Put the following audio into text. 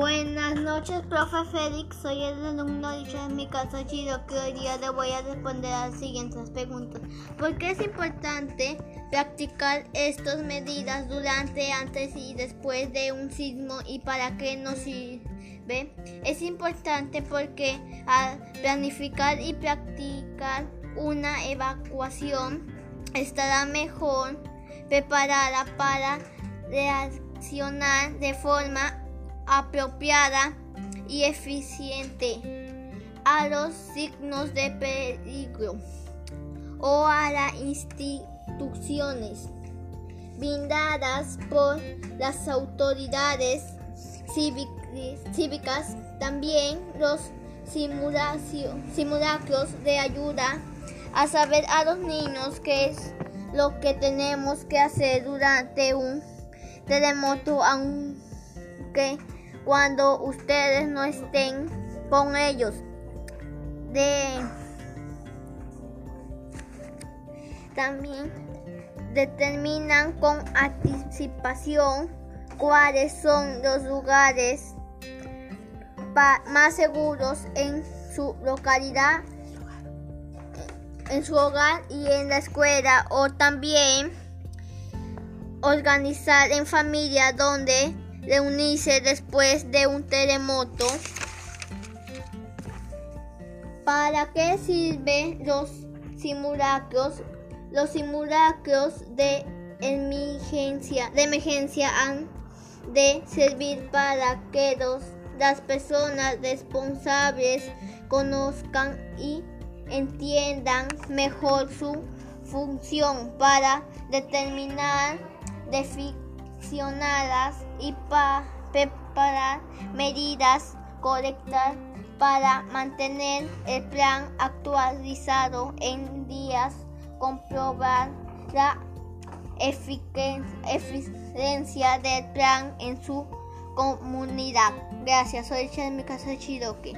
Buenas noches, profe Félix. Soy el alumno de mi casa Chiro que hoy día le voy a responder a las siguientes preguntas. ¿Por qué es importante practicar estas medidas durante, antes y después de un sismo y para qué nos sirve? Es importante porque al planificar y practicar una evacuación estará mejor preparada para reaccionar de forma apropiada y eficiente a los signos de peligro o a las instituciones brindadas por las autoridades cívicas. También los simulacros de ayuda a saber a los niños qué es lo que tenemos que hacer durante un terremoto, aunque cuando ustedes no estén con ellos. De también determinan con anticipación cuáles son los lugares más seguros en su localidad, en su hogar y en la escuela o también organizar en familia donde reunirse después de un terremoto. ¿Para qué sirven los simulacros? Los simulacros de emergencia, de emergencia han de servir para que las personas responsables conozcan y entiendan mejor su función para determinar y para preparar medidas correctas para mantener el plan actualizado en días, comprobar la eficiencia del plan en su comunidad. Gracias, soy Richard de mi casa de Chiroque.